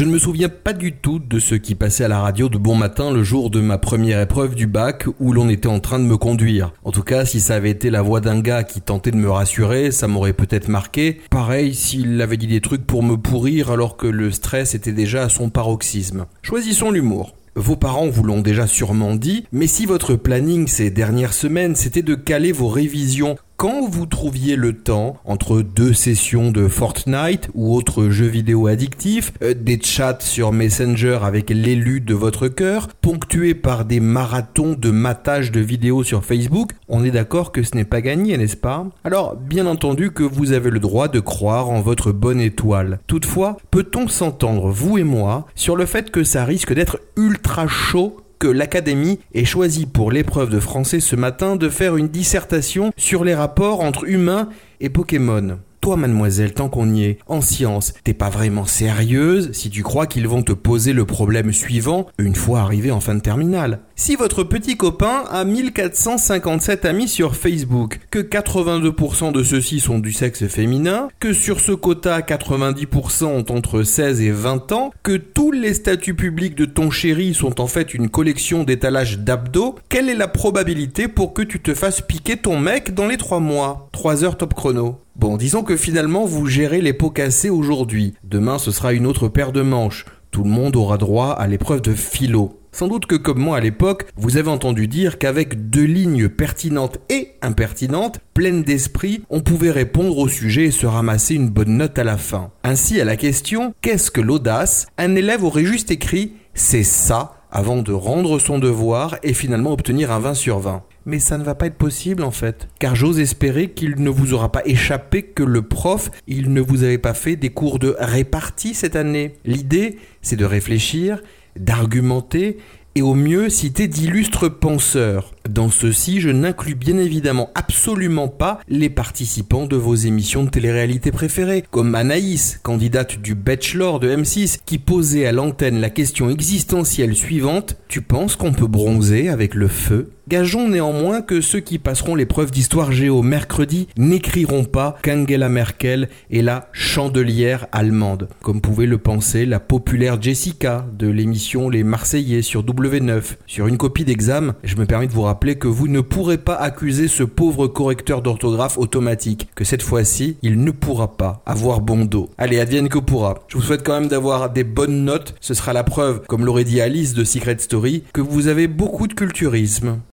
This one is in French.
Je ne me souviens pas du tout de ce qui passait à la radio de bon matin le jour de ma première épreuve du bac où l'on était en train de me conduire. En tout cas, si ça avait été la voix d'un gars qui tentait de me rassurer, ça m'aurait peut-être marqué. Pareil s'il avait dit des trucs pour me pourrir alors que le stress était déjà à son paroxysme. Choisissons l'humour. Vos parents vous l'ont déjà sûrement dit, mais si votre planning ces dernières semaines c'était de caler vos révisions quand vous trouviez le temps entre deux sessions de Fortnite ou autres jeux vidéo addictifs, euh, des chats sur Messenger avec l'élu de votre cœur, ponctués par des marathons de matage de vidéos sur Facebook, on est d'accord que ce n'est pas gagné, n'est-ce pas? Alors, bien entendu que vous avez le droit de croire en votre bonne étoile. Toutefois, peut-on s'entendre, vous et moi, sur le fait que ça risque d'être ultra chaud que l'Académie ait choisi pour l'épreuve de français ce matin de faire une dissertation sur les rapports entre humains et Pokémon. Toi, mademoiselle, tant qu'on y est, en science, t'es pas vraiment sérieuse si tu crois qu'ils vont te poser le problème suivant une fois arrivé en fin de terminale. Si votre petit copain a 1457 amis sur Facebook, que 82% de ceux-ci sont du sexe féminin, que sur ce quota 90% ont entre 16 et 20 ans, que tous les statuts publics de ton chéri sont en fait une collection d'étalages d'abdos, quelle est la probabilité pour que tu te fasses piquer ton mec dans les 3 mois? 3 heures top chrono. Bon, disons que finalement vous gérez les pots cassés aujourd'hui. Demain ce sera une autre paire de manches. Tout le monde aura droit à l'épreuve de philo. Sans doute que comme moi à l'époque, vous avez entendu dire qu'avec deux lignes pertinentes et impertinentes, pleines d'esprit, on pouvait répondre au sujet et se ramasser une bonne note à la fin. Ainsi, à la question Qu'est-ce que l'audace? un élève aurait juste écrit C'est ça avant de rendre son devoir et finalement obtenir un 20 sur 20 mais ça ne va pas être possible en fait. Car j'ose espérer qu'il ne vous aura pas échappé que le prof, il ne vous avait pas fait des cours de répartie cette année. L'idée, c'est de réfléchir, d'argumenter et au mieux citer d'illustres penseurs. Dans ceci, je n'inclus bien évidemment absolument pas les participants de vos émissions de télé-réalité préférées, comme Anaïs, candidate du Bachelor de M6, qui posait à l'antenne la question existentielle suivante Tu penses qu'on peut bronzer avec le feu? Gageons néanmoins que ceux qui passeront l'épreuve d'histoire géo mercredi n'écriront pas qu'Angela Merkel est la chandelière allemande, comme pouvait le penser la populaire Jessica de l'émission Les Marseillais sur W9. Sur une copie d'examen, je me permets de vous rappeler que vous ne pourrez pas accuser ce pauvre correcteur d'orthographe automatique, que cette fois-ci, il ne pourra pas avoir bon dos. Allez, advienne que pourra. Je vous souhaite quand même d'avoir des bonnes notes, ce sera la preuve, comme l'aurait dit Alice de Secret Story, que vous avez beaucoup de culturisme.